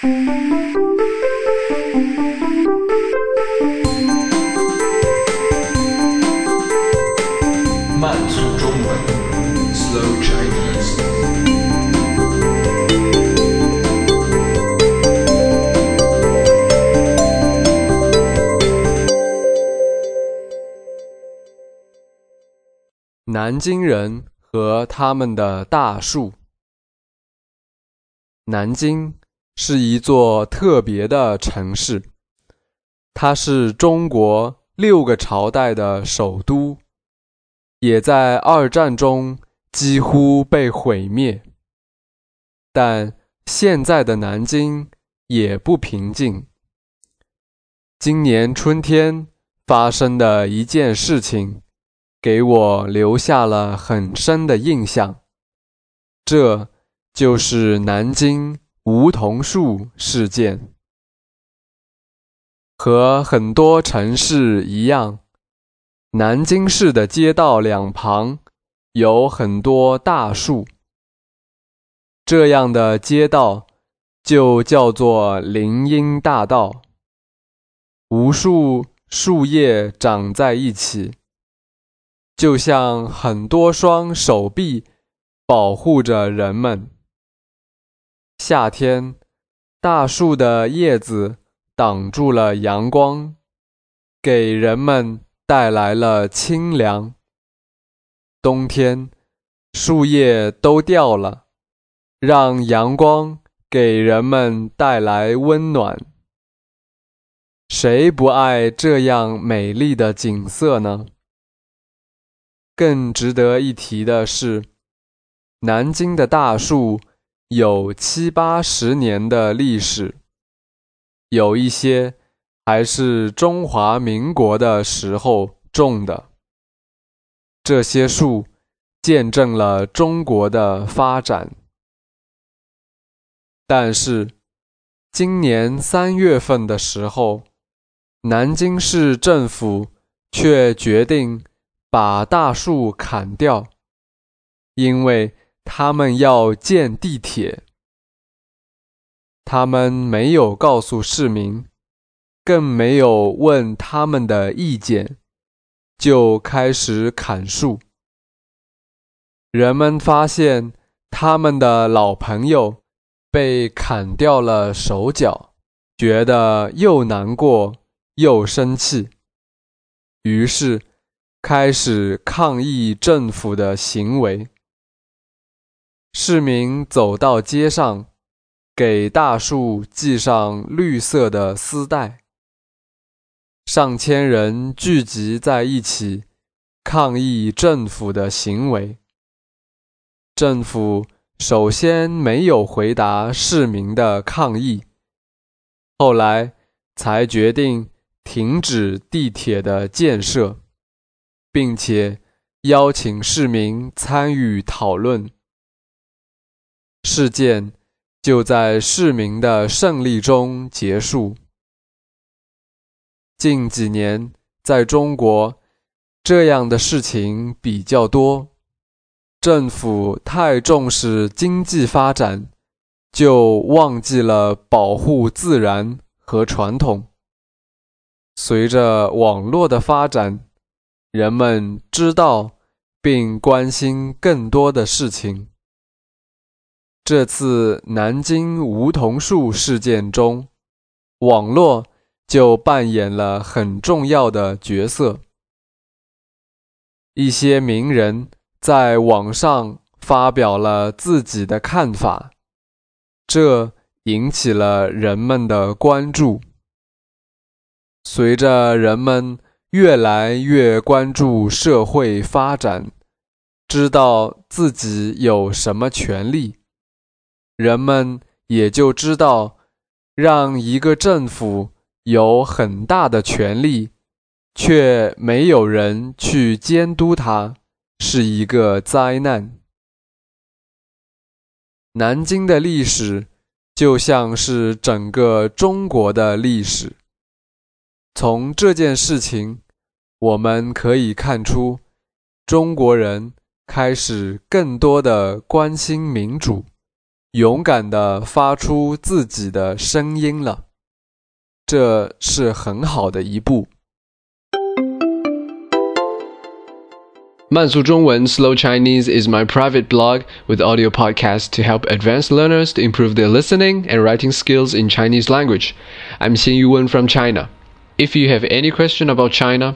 慢速中文，Slow Chinese。南京人和他们的大树。南京是一座特别的城市，它是中国六个朝代的首都，也在二战中几乎被毁灭。但现在的南京也不平静。今年春天发生的一件事情。给我留下了很深的印象，这就是南京梧桐树事件。和很多城市一样，南京市的街道两旁有很多大树，这样的街道就叫做林荫大道，无数树叶长在一起。就像很多双手臂保护着人们。夏天，大树的叶子挡住了阳光，给人们带来了清凉。冬天，树叶都掉了，让阳光给人们带来温暖。谁不爱这样美丽的景色呢？更值得一提的是，南京的大树有七八十年的历史，有一些还是中华民国的时候种的。这些树见证了中国的发展。但是，今年三月份的时候，南京市政府却决定。把大树砍掉，因为他们要建地铁。他们没有告诉市民，更没有问他们的意见，就开始砍树。人们发现他们的老朋友被砍掉了手脚，觉得又难过又生气，于是。开始抗议政府的行为。市民走到街上，给大树系上绿色的丝带。上千人聚集在一起，抗议政府的行为。政府首先没有回答市民的抗议，后来才决定停止地铁的建设。并且邀请市民参与讨论。事件就在市民的胜利中结束。近几年，在中国，这样的事情比较多。政府太重视经济发展，就忘记了保护自然和传统。随着网络的发展。人们知道并关心更多的事情。这次南京梧桐树事件中，网络就扮演了很重要的角色。一些名人在网上发表了自己的看法，这引起了人们的关注。随着人们。越来越关注社会发展，知道自己有什么权利，人们也就知道，让一个政府有很大的权力，却没有人去监督它，是一个灾难。南京的历史就像是整个中国的历史。从这件事情，我们可以看出，中国人开始更多的关心民主，勇敢地发出自己的声音了，这是很好的一步。慢速中文 Slow Chinese is my private blog with audio podcasts to help advanced learners to improve their listening and writing skills in Chinese language. I'm Xin Yuwen from China. If you have any question about China,